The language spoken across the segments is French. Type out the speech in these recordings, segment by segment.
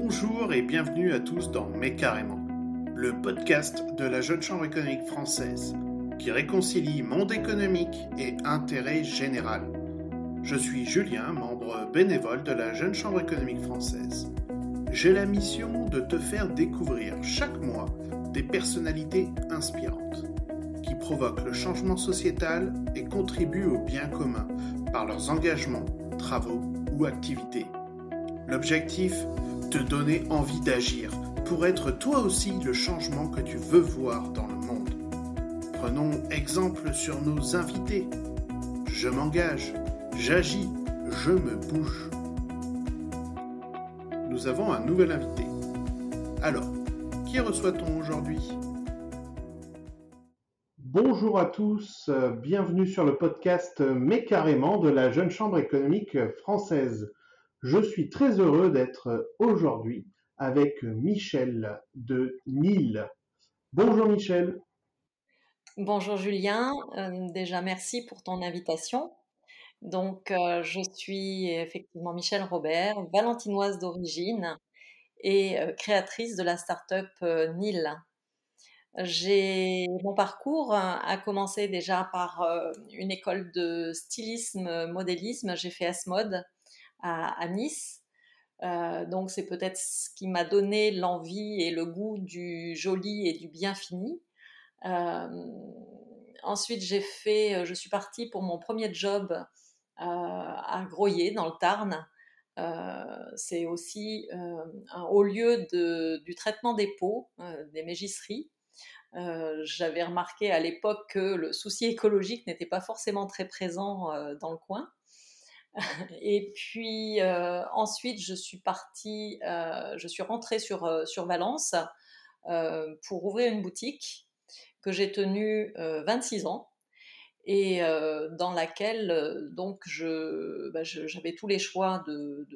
Bonjour et bienvenue à tous dans Mais carrément, le podcast de la Jeune Chambre économique française qui réconcilie monde économique et intérêt général. Je suis Julien, membre bénévole de la Jeune Chambre économique française. J'ai la mission de te faire découvrir chaque mois des personnalités inspirantes qui provoquent le changement sociétal et contribuent au bien commun par leurs engagements, travaux ou activités. L'objectif Te donner envie d'agir pour être toi aussi le changement que tu veux voir dans le monde. Prenons exemple sur nos invités. Je m'engage, j'agis, je me bouge. Nous avons un nouvel invité. Alors, qui reçoit-on aujourd'hui? Bonjour à tous, bienvenue sur le podcast Mais carrément de la Jeune Chambre économique française. Je suis très heureux d'être aujourd'hui avec Michel de Nîmes. Bonjour Michel. Bonjour Julien, euh, déjà merci pour ton invitation. Donc euh, je suis effectivement Michel Robert, valentinoise d'origine et euh, créatrice de la start-up Nil. J'ai mon parcours a commencé déjà par une école de stylisme modélisme. J'ai fait S-mode à, Nice. Euh, donc c'est peut-être ce qui m'a donné l'envie et le goût du joli et du bien fini. Euh, ensuite j'ai fait, je suis partie pour mon premier job euh, à Groyer dans le Tarn. c'est aussi un haut lieu du traitement des peaux, des mégisseries. J'avais remarqué à l'époque que le souci écologique n'était pas forcément très présent dans le coin. Et puis euh, ensuite, je suis partie, euh, je suis rentrée sur, euh, sur Valence pour ouvrir une boutique que j'ai tenue 26 ans et dans laquelle donc bah, j'avais tous les choix de,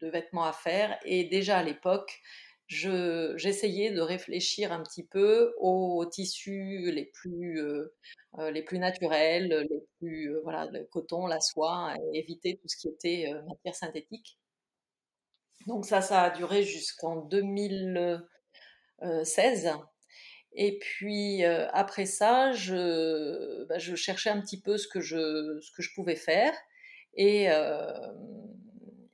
de, vêtements à faire. Et déjà à l'époque j'essayais de réfléchir un petit peu aux tissus les plus, euh, euh, les plus naturels, les plus, euh, voilà, le coton, la soie, éviter tout ce qui était matière synthétique. Donc ça, ça a duré jusqu'en 2016. Et puis après ça, je, bah, je, cherchais un petit peu ce que je, ce que je pouvais faire. Et,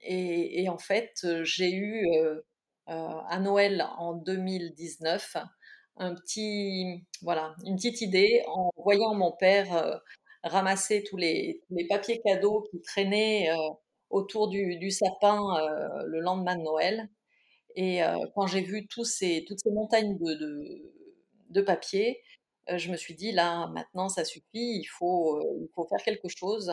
et, en fait, j'ai eu à Noël en 2019 un petit, voilà, une petite idée en voyant mon père euh, ramasser tous les, papiers cadeaux qui traînaient euh, autour du, sapin le lendemain de Noël. Et quand j'ai vu toutes ces montagnes de, de, de papier, je me suis dit là maintenant ça suffit, il faut faire quelque chose.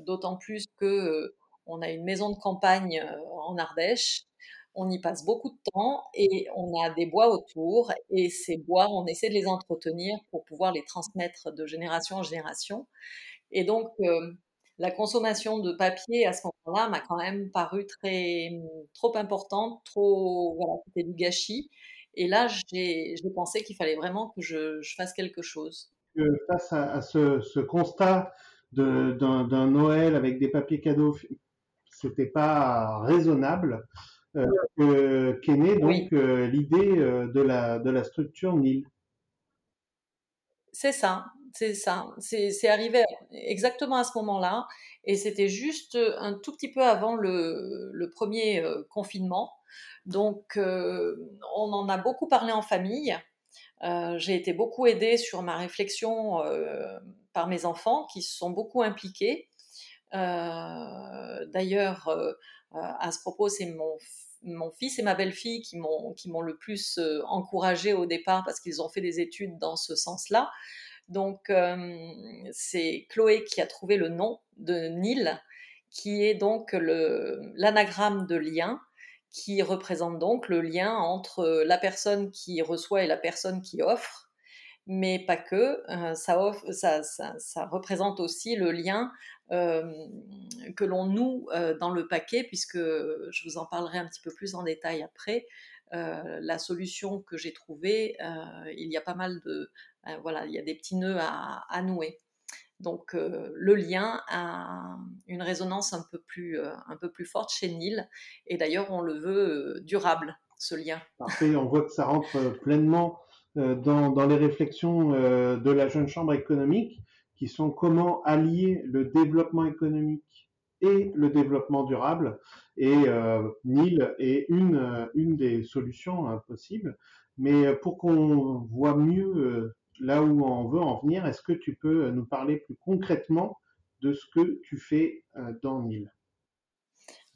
D'autant plus que on a une maison de campagne en Ardèche on y passe beaucoup de temps et on a des bois autour et ces bois, on essaie de les entretenir pour pouvoir les transmettre de génération en génération. Et donc, euh, la consommation de papier à ce moment-là m'a quand même paru très, trop importante, trop, voilà, c'était du gâchis. Et là, j'ai pensé qu'il fallait vraiment que je, fasse quelque chose. Face à, ce, constat d'un Noël avec des papiers cadeaux, c'était pas raisonnable. Euh, qu'est née donc euh, l'idée euh, de la, de la structure NIL. C'est ça, c'est ça. C'est arrivé exactement à ce moment-là. Et c'était juste un tout petit peu avant le, le premier confinement. Donc, on en a beaucoup parlé en famille. J'ai été beaucoup aidée sur ma réflexion par mes enfants qui se sont beaucoup impliqués. D'ailleurs, à ce propos, c'est mon fils et ma belle-fille qui m'ont le plus euh, encouragé au départ parce qu'ils ont fait des études dans ce sens-là. Donc euh, c'est Chloé qui a trouvé le nom de Nil, qui est donc l'anagramme de lien, qui représente donc le lien entre la personne qui reçoit et la personne qui offre mais pas que. Euh, ça, ça, représente aussi le lien euh, que l'on noue euh, dans le paquet, puisque je vous en parlerai un petit peu plus en détail après. la solution que j'ai trouvée, il y a pas mal de, voilà, il y a des petits nœuds à, à nouer. Donc le lien a une résonance un peu plus, un peu plus forte chez Nil. Et d'ailleurs, on le veut durable, ce lien. Parfait, on voit que ça rentre pleinement dans, dans, les réflexions de la jeune chambre économique, qui sont comment allier le développement économique et le développement durable. Et euh, Nil est une, une des solutions hein, possibles. Mais pour qu'on voit mieux euh, là où on veut en venir, est-ce que tu peux nous parler plus concrètement de ce que tu fais euh, dans Nil?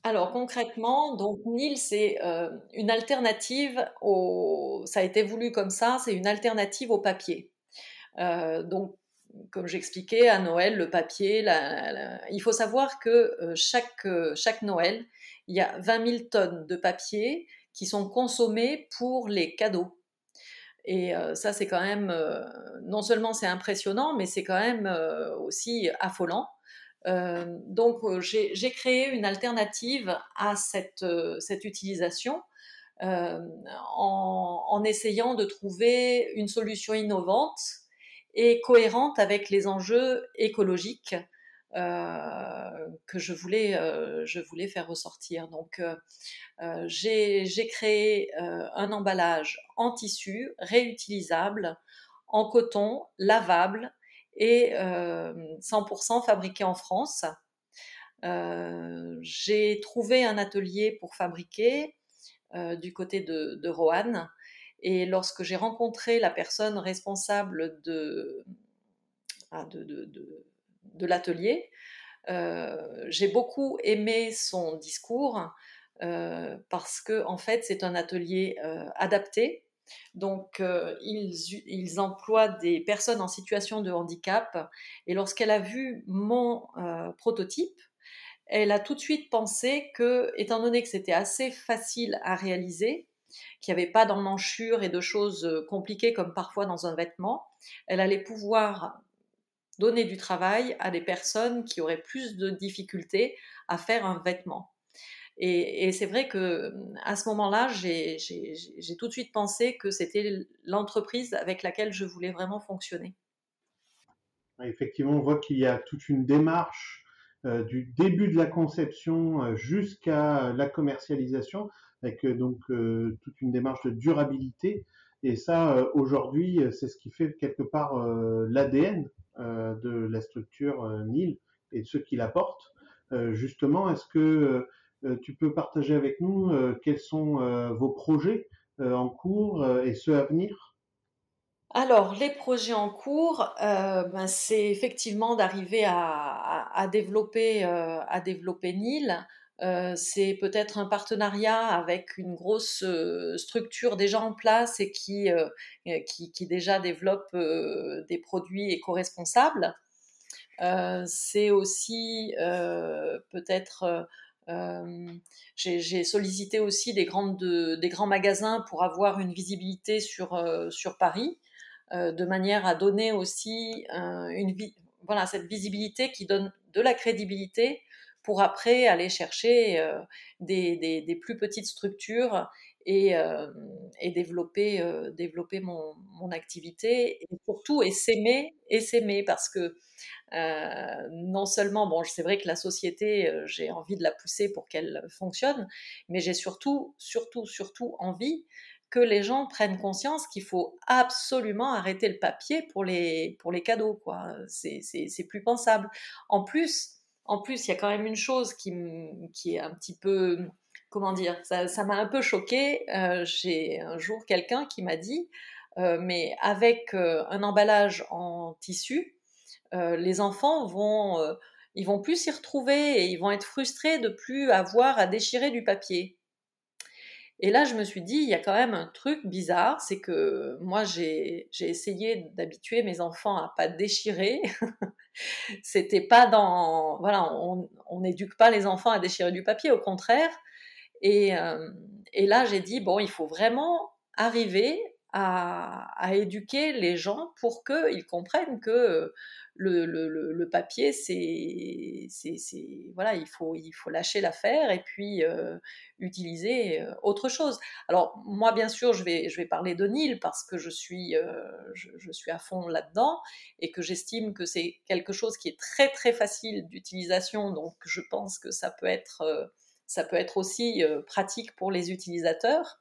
Alors concrètement, donc Nil, c'est euh, une alternative au, ça a été voulu comme ça, c'est une alternative au papier. Euh, donc comme j'expliquais, à Noël, le papier, il faut savoir que euh, chaque, chaque Noël, il y a 20 000 tonnes de papier qui sont consommées pour les cadeaux. Et ça, c'est quand même, non seulement c'est impressionnant, mais c'est quand même aussi affolant. Donc, j'ai créé une alternative à cette, cette utilisation en, essayant de trouver une solution innovante et cohérente avec les enjeux écologiques euh, que je voulais, euh, faire ressortir. Donc, euh, j'ai créé un emballage en tissu, réutilisable, en coton, lavable et 100% fabriqué en France. j'ai trouvé un atelier pour fabriquer du côté de, de Roanne et lorsque j'ai rencontré la personne responsable de, ah, de, de, de, l'atelier, euh, j'ai beaucoup aimé son discours euh, parce que en fait c'est un atelier euh, adapté. Donc ils, ils, emploient des personnes en situation de handicap et lorsqu'elle a vu mon prototype, elle a tout de suite pensé que, étant donné que c'était assez facile à réaliser, qu'il n'y avait pas d'emmanchure et de choses euh, compliquées comme parfois dans un vêtement, elle allait pouvoir donner du travail à des personnes qui auraient plus de difficultés à faire un vêtement. Et, c'est vrai que à ce moment-là, j'ai tout de suite pensé que c'était l'entreprise avec laquelle je voulais vraiment fonctionner. Effectivement, on voit qu'il y a toute une démarche euh, du début de la conception euh, jusqu'à la commercialisation avec euh, donc euh, toute une démarche de durabilité. Et ça, euh, aujourd'hui, c'est ce qui fait quelque part l'ADN de la structure NIL et de ceux qui la portent. justement, est-ce que tu peux partager avec nous quels sont vos projets en cours et ceux à venir? Alors, les projets en cours, ben, c'est effectivement d'arriver à, développer, développer NIL. Euh, c'est peut-être un partenariat avec une grosse euh, structure déjà en place et qui, euh, qui, qui, déjà développe des produits éco-responsables. c'est aussi peut-être j'ai sollicité aussi des, grands magasins pour avoir une visibilité sur, sur Paris, de manière à donner aussi cette visibilité qui donne de la crédibilité pour après aller chercher euh, des, plus petites structures et, euh, et développer, euh, développer mon, mon, activité et surtout et s'aimer et s'aimer parce que non seulement bon c'est vrai que la société j'ai envie de la pousser pour qu'elle fonctionne mais j'ai surtout surtout surtout envie que les gens prennent conscience qu'il faut absolument arrêter le papier pour les, pour les cadeaux. quoi. C'est plus pensable. En plus, en plus, il y a quand même une chose qui, qui est un petit peu, comment dire, ça m'a un peu choqué. Euh, j'ai un jour quelqu'un qui m'a dit, euh, mais avec euh, un emballage en tissu, les enfants vont, ils vont plus s'y retrouver et ils vont être frustrés de plus avoir à déchirer du papier. Et là, je me suis dit, il y a quand même un truc bizarre, c'est que moi, j'ai essayé d'habituer mes enfants à pas déchirer. C'était pas dans, voilà, on n'éduque pas les enfants à déchirer du papier, au contraire. Et, euh, et là, j'ai dit, bon, il faut vraiment arriver à, éduquer les gens pour qu'ils comprennent que le, le, papier, c'est, voilà, il faut, il faut lâcher l'affaire et puis utiliser autre chose. Alors moi, bien sûr, je vais, je vais parler de Nil parce que je suis, je, suis à fond là-dedans et que j'estime que c'est quelque chose qui est très très facile d'utilisation. Donc je pense que ça peut être, ça peut être aussi pratique pour les utilisateurs.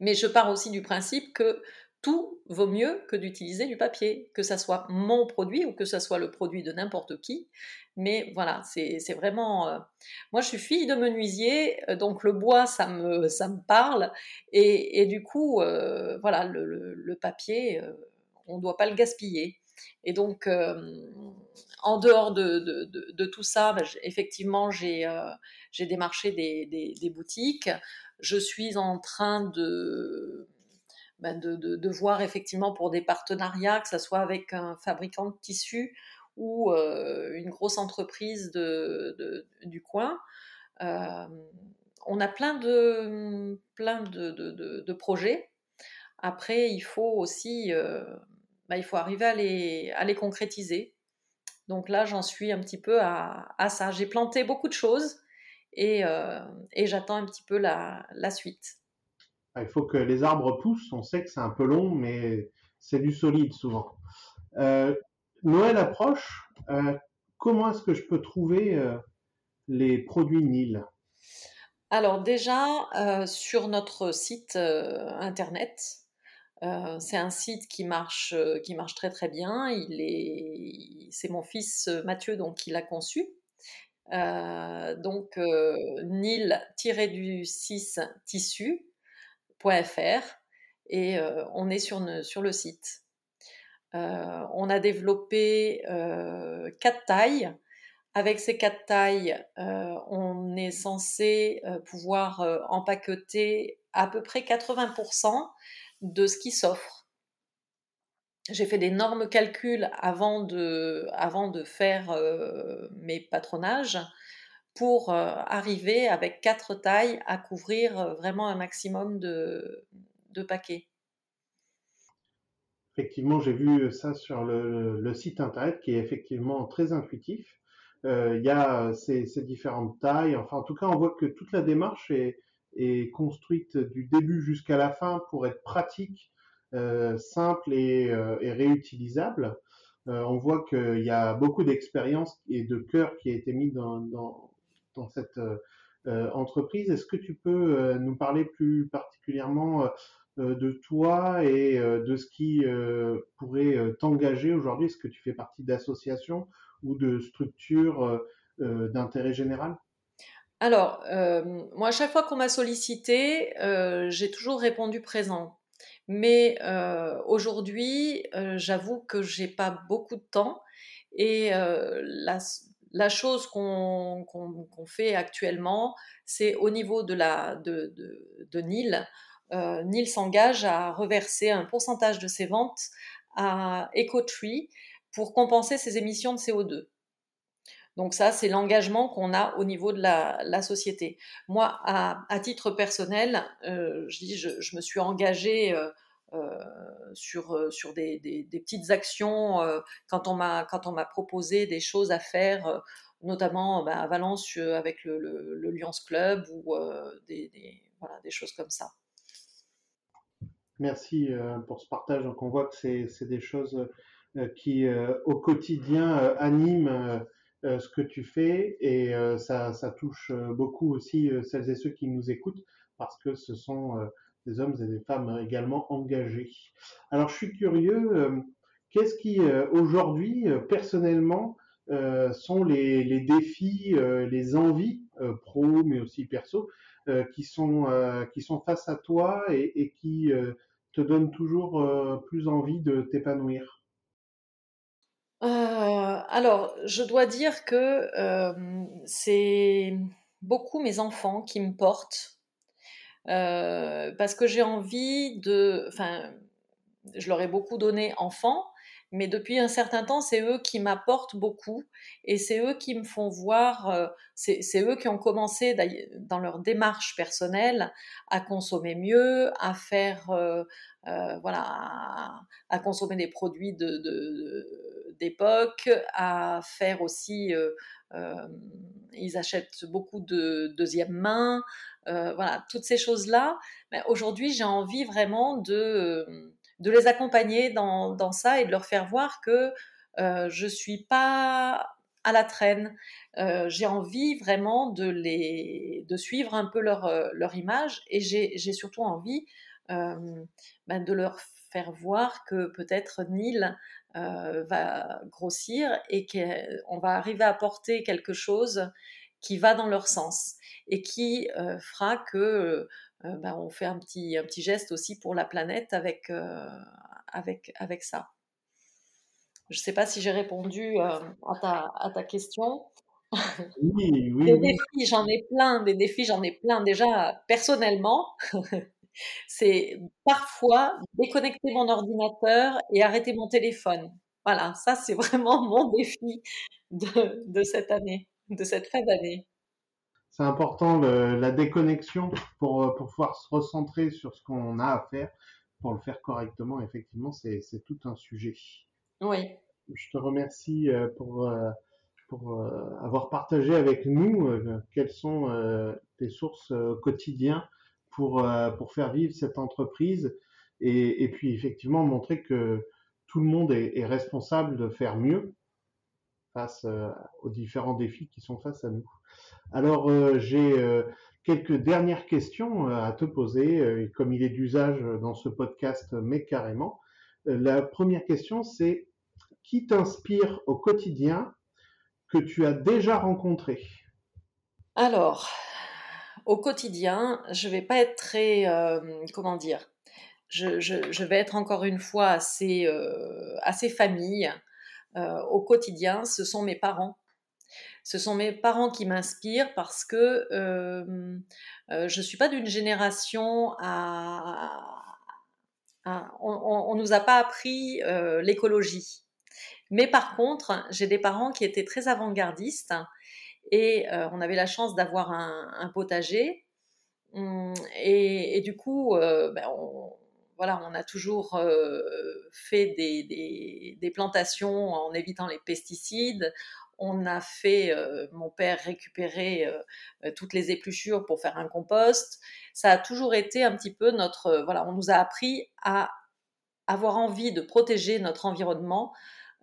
Mais je pars aussi du principe que tout vaut mieux que d'utiliser du papier, que ça soit mon produit ou que ça soit le produit de n'importe qui. Mais voilà, c'est vraiment... Moi, je suis fille de menuisier, donc le bois, ça me, parle. Et, du coup, voilà, le, papier, on ne doit pas le gaspiller. Et donc, en dehors de, tout ça, bah, effectivement, j'ai démarché des, boutiques je suis en train de, de, voir effectivement pour des partenariats, que ce soit avec un fabricant de tissus ou euh, une grosse entreprise du coin. Euh, on a plein de, plein de, projets. Après, il faut aussi euh, ben, il faut arriver à les, à les concrétiser. Donc là, j'en suis un petit peu à, à ça. J'ai planté beaucoup de choses euh, et, j'attends un petit peu la, suite. Ah, il faut que les arbres poussent, on sait que c'est un peu long, mais c'est du solide souvent. Euh, Noël approche, euh, comment est-ce que je peux trouver les produits Nil? Alors déjà, sur notre site internet, c'est un site qui marche, qui marche très très bien. Il est, c'est mon fils Mathieu donc qui l'a conçu. Euh, donc euh, nil-du-6 tissu.fr et euh, on est sur, sur le site. on a développé quatre tailles. Avec ces quatre tailles, on est censé pouvoir empaqueter à peu près 80% de ce qui s'offre j'ai fait d'énormes calculs avant de, avant de faire euh, mes patronages pour euh, arriver avec quatre tailles à couvrir euh, vraiment un maximum de, de paquets. Effectivement, j'ai vu ça sur le, site internet qui est effectivement très intuitif. Il y a ces, ces, différentes tailles. Enfin, en tout cas, on voit que toute la démarche est, est construite du début jusqu'à la fin pour être pratique euh, simple et, euh, réutilisable. Euh, on voit qu'il y a beaucoup d'expérience et de cœur qui a été mis dans, cette entreprise. Est-ce que tu peux nous parler plus particulièrement de toi et de ce qui pourrait t'engager aujourd'hui? Est-ce que tu fais partie d'associations ou de structures d'intérêt général? Alors, moi, à chaque fois qu'on m'a sollicité, j'ai toujours répondu présent. Mais euh, aujourd'hui, euh, j'avoue que j'ai pas beaucoup de temps et euh, la, chose qu'on fait actuellement, c'est au niveau de, de, Nil. Nil s'engage à reverser un pourcentage de ses ventes à EcoTree pour compenser ses émissions de CO2. Donc ça, c'est l'engagement qu'on a au niveau de la, société. Moi, à, titre personnel, je, dis, je, me suis engagée euh, sur, euh, sur des, des, petites actions euh, quand on m'a quand on m'a proposé des choses à faire notamment bah, à Valence avec le, le, Lions Club ou des, voilà, des choses comme ça. Merci pour ce partage. Donc on voit que c'est des choses qui au quotidien animent ce que tu fais et ça, ça, touche beaucoup aussi celles et ceux qui nous écoutent parce que ce sont des hommes et des femmes également engagés. Alors je suis curieux, euh, qu'est-ce qui euh, aujourd'hui, euh, personnellement, sont les, défis, les envies pro, mais aussi perso, qui, sont, qui sont face à toi et, qui te donnent toujours plus envie de t'épanouir? Alors, je dois dire que c'est beaucoup mes enfants qui me portent euh, parce que j'ai envie de, enfin, je leur ai beaucoup donné enfant, mais depuis un certain temps, c'est eux qui m'apportent beaucoup et c'est eux qui me font voir, euh, c'est eux qui ont commencé dans leur démarche personnelle à consommer mieux, à faire, euh, euh, voilà, à, consommer des produits d'époque, à faire aussi, ils achètent beaucoup de deuxième main, voilà, toutes ces choses-là. Aujourd'hui, j'ai envie vraiment de de les accompagner dans, ça et de leur faire voir que euh, je ne suis pas à la traîne. Euh, j'ai envie vraiment de, les, de suivre un peu leur, euh, leur image et j'ai surtout envie ben de leur faire voir que peut-être Nil va grossir et qu'on va arriver à porter quelque chose qui va dans leur sens et qui fera que euh, ben, on fait un petit, un petit geste aussi pour la planète avec, euh, avec, avec ça. Je ne sais pas si j'ai répondu euh, à, ta, à ta question. Oui, oui. Des défis, j'en ai plein, des défis, j'en ai plein. Déjà, personnellement, c'est parfois déconnecter mon ordinateur et arrêter mon téléphone. Voilà, ça c'est vraiment mon défi de, de cette année, de cette fin d'année c'est important la déconnexion pour, euh, pour pouvoir se recentrer sur ce qu'on a à faire, pour le faire correctement. Effectivement, c'est tout un sujet. Oui. Je te remercie euh, pour, euh, pour avoir partagé avec nous quelles sont tes sources au quotidien pour, pour faire vivre cette entreprise et, et, puis effectivement montrer que tout le monde est, est responsable de faire mieux face aux différents défis qui sont face à nous. Alors, euh, j'ai euh, quelques dernières questions euh, à te poser, comme il est d'usage dans ce podcast, mais carrément. La première question, c'est qui t'inspire au quotidien que tu as déjà rencontré? Alors, au quotidien, je vais pas être très, comment dire, je, vais être encore une fois assez, assez famille. Au quotidien, ce sont mes parents ce sont mes parents qui m'inspirent parce que euh, euh, je ne suis pas d'une génération à... on ne nous a pas appris euh, l'écologie. Mais par contre, j'ai des parents qui étaient très avant-gardistes et on avait la chance d'avoir un, potager. Hum, et, du coup, ben, on, voilà, on a toujours fait des, des, plantations en évitant les pesticides on a fait, euh, mon père récupérer euh, euh, toutes les épluchures pour faire un compost. Ça a toujours été un petit peu notre, voilà, on nous a appris à avoir envie de protéger notre environnement.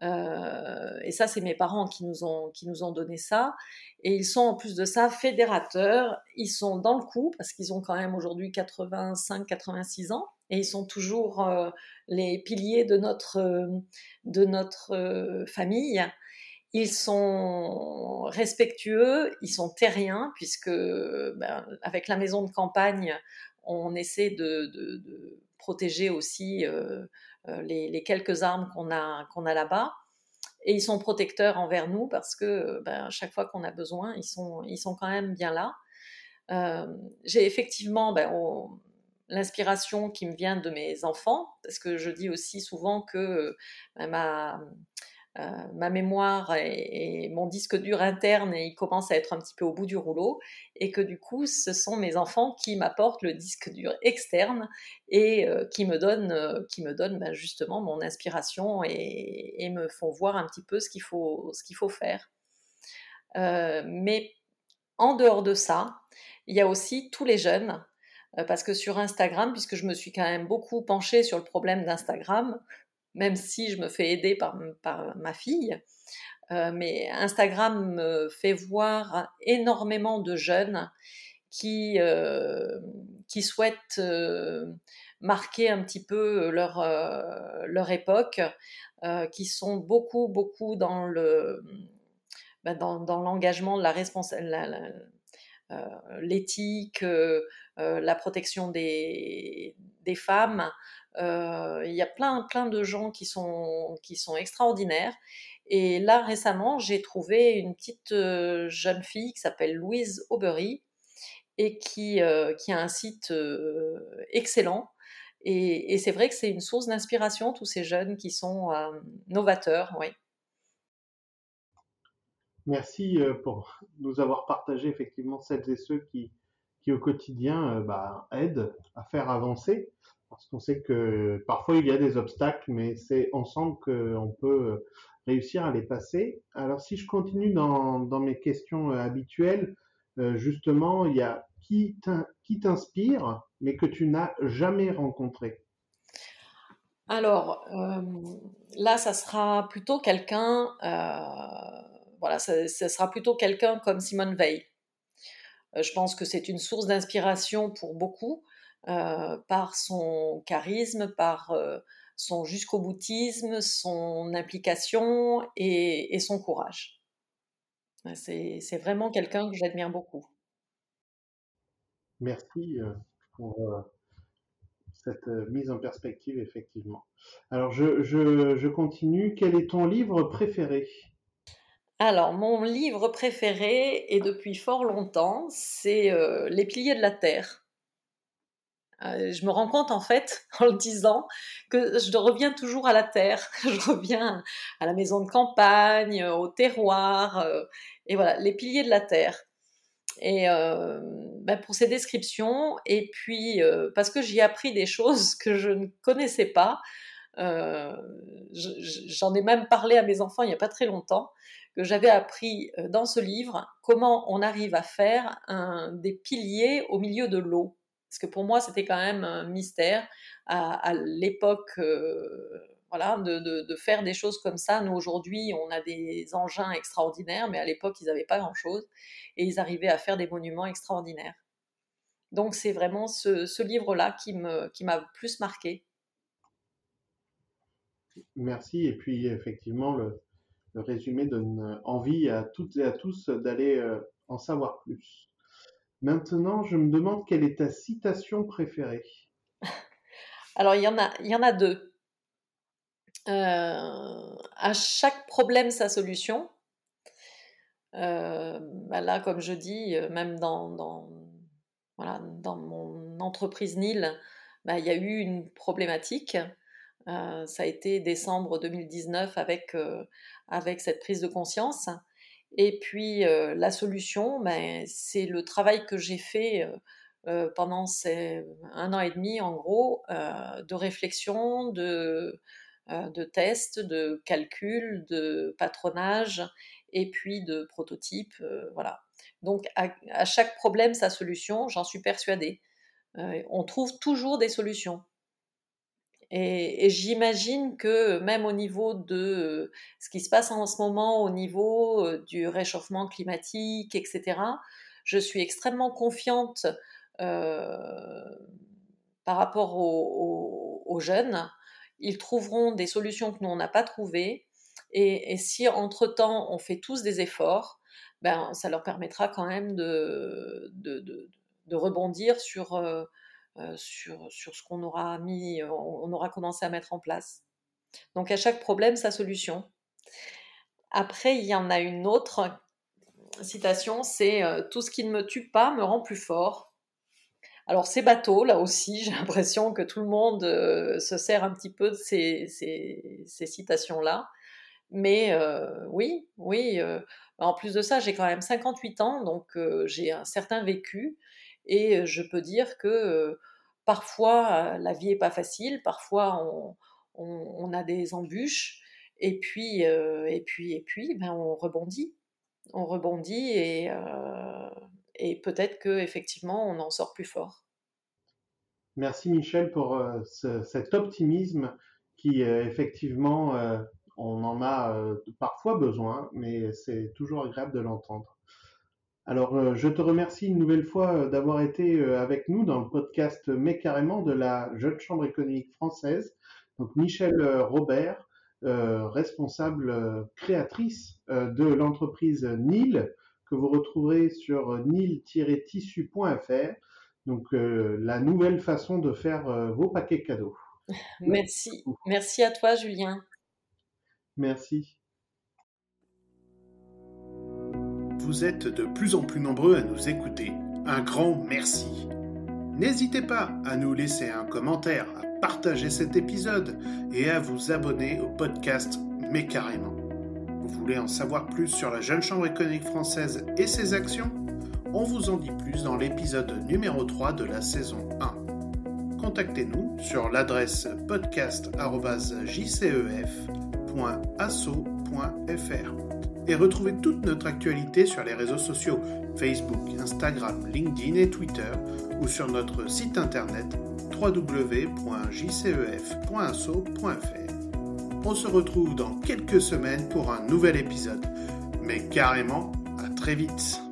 et ça, c'est mes parents qui nous, ont, qui nous ont donné ça. Et ils sont en plus de ça fédérateurs. Ils sont dans le coup parce qu'ils ont quand même aujourd'hui 85-86 ans et ils sont toujours les piliers de notre, de notre famille. Ils sont respectueux, ils sont terriens, puisque ben, avec la maison de campagne, on essaie de, protéger aussi euh, euh, les, quelques armes qu'on a, qu'on a là-bas. Et ils sont protecteurs envers nous parce que ben, chaque fois qu'on a besoin, ils sont, ils sont quand même bien là. Euh, j'ai effectivement ben, l'inspiration qui me vient de mes enfants, parce que je dis aussi souvent que ma, euh, ma mémoire et, mon disque dur interne et il commence à être un petit peu au bout du rouleau et que du coup ce sont mes enfants qui m'apportent le disque dur externe et euh, qui me donnent, euh, qui me donnent ben, justement mon inspiration et, me font voir un petit peu ce qu'il faut faire. mais en dehors de ça, il y a aussi tous les jeunes parce que sur Instagram, puisque je me suis quand même beaucoup penchée sur le problème d'Instagram, même si je me fais aider par, ma fille. Euh, mais Instagram me fait voir énormément de jeunes qui, euh, qui souhaitent euh, marquer un petit peu leur, leur époque, qui sont beaucoup, beaucoup dans le ben, dans, dans l'engagement de la responsabilité, l'éthique, la protection des, femmes, euh, il y a plein, plein de gens qui sont, qui sont extraordinaires. Et là, récemment, j'ai trouvé une petite euh, jeune fille qui s'appelle Louise Aubery et qui, euh, qui a un site excellent Et, c'est vrai que c'est une source d'inspiration, tous ces jeunes qui sont novateurs, oui. Merci pour nous avoir partagé effectivement celles et ceux qui, qui au quotidien bah, aident à faire avancer parce qu'on sait que parfois il y a des obstacles, mais c'est ensemble qu'on peut réussir à les passer. Alors si je continue dans, dans mes questions euh, habituelles, euh, justement, il y a qui t'inspire, mais que tu n'as jamais rencontré? Alors euh, là, ça sera plutôt quelqu'un, voilà, ça, ça, sera plutôt quelqu'un comme Simone Veil. Je pense que c'est une source d'inspiration pour beaucoup. Euh, par son charisme, par euh, son jusqu'au boutisme, son implication et, son courage. C'est vraiment quelqu'un que j'admire beaucoup. Merci euh, pour cette mise en perspective, effectivement. Alors, je, continue. Quel est ton livre préféré? Alors, mon livre préféré, et depuis fort longtemps, c'est Les piliers de la Terre euh, je me rends compte en fait en le disant que je reviens toujours à la terre, je reviens à la maison de campagne, au terroir, euh, et voilà, les piliers de la terre. Et euh, ben pour ces descriptions, et puis parce que j'y ai appris des choses que je ne connaissais pas, j'en ai même parlé à mes enfants il n'y a pas très longtemps, que j'avais appris dans ce livre comment on arrive à faire des piliers au milieu de l'eau. Parce que pour moi, c'était quand même un mystère à, l'époque, euh, voilà, de, faire des choses comme ça. Nous, aujourd'hui, on a des engins extraordinaires, mais à l'époque, ils n'avaient pas grand-chose. Et ils arrivaient à faire des monuments extraordinaires. Donc, c'est vraiment ce, livre-là qui m'a qui plus marqué. Merci. Et puis, effectivement, le, résumé donne envie à toutes et à tous d'aller euh, en savoir plus. Maintenant, je me demande quelle est ta citation préférée. Alors, il y en a, il a deux. Euh, à chaque problème, sa solution. Euh, bah là, comme je dis, euh, même dans mon entreprise NIL, bah, il y a eu une problématique. Ça a été décembre 2019 avec, avec cette prise de conscience. Et puis la solution, ben, c'est le travail que j'ai fait pendant ces un an et demi, en gros, de réflexion, de, de tests, de calcul, de patronage et puis de prototype. voilà. Donc à, chaque problème, sa solution, j'en suis persuadée. on trouve toujours des solutions. Et, j'imagine que même au niveau de ce qui se passe en ce moment, au niveau du réchauffement climatique, etc., je suis extrêmement confiante par rapport aux, jeunes. Ils trouveront des solutions que nous, on n'a pas trouvées. Et, si entre-temps, on fait tous des efforts, ben, ça leur permettra quand même de, rebondir sur... sur, sur ce qu'on aura mis, euh, on aura commencé à mettre en place. Donc à chaque problème, sa solution. Après, il y en a une autre citation, c'est euh, Tout ce qui ne me tue pas me rend plus fort. Alors c'est bateau, là aussi, j'ai l'impression que tout le monde se sert un petit peu de ces, ces, citations-là. Mais oui, oui, en plus de ça, j'ai quand même 58 ans, donc j'ai un certain vécu. Et je peux dire que parfois la vie est pas facile, parfois on, a des embûches, et puis et puis et puis ben on rebondit, on rebondit et, et peut-être que effectivement on en sort plus fort. Merci Michel pour cet optimisme qui effectivement on en a parfois besoin, mais c'est toujours agréable de l'entendre. Alors, euh, je te remercie une nouvelle fois euh, d'avoir été euh, avec nous dans le podcast Mais carrément de la Jeune Chambre économique française. Donc, Michel Robert, responsable créatrice de l'entreprise NIL, que vous retrouverez sur nil-tissu.fr. Donc, la nouvelle façon de faire vos paquets cadeaux. Merci. Merci à toi, Julien. Merci. Vous êtes de plus en plus nombreux à nous écouter. Un grand merci. N'hésitez pas à nous laisser un commentaire, à partager cet épisode et à vous abonner au podcast Mais carrément. Vous voulez en savoir plus sur la Jeune Chambre économique française et ses actions? On vous en dit plus dans l'épisode numéro 3 de la saison 1 contactez-nous sur l'adresse podcast.jcef.asso.fr et retrouvez toute notre actualité sur les réseaux sociaux Facebook, Instagram, LinkedIn et Twitter ou sur notre site internet www.jcef.asso.fr. On se retrouve dans quelques semaines pour un nouvel épisode. Mais carrément, à très vite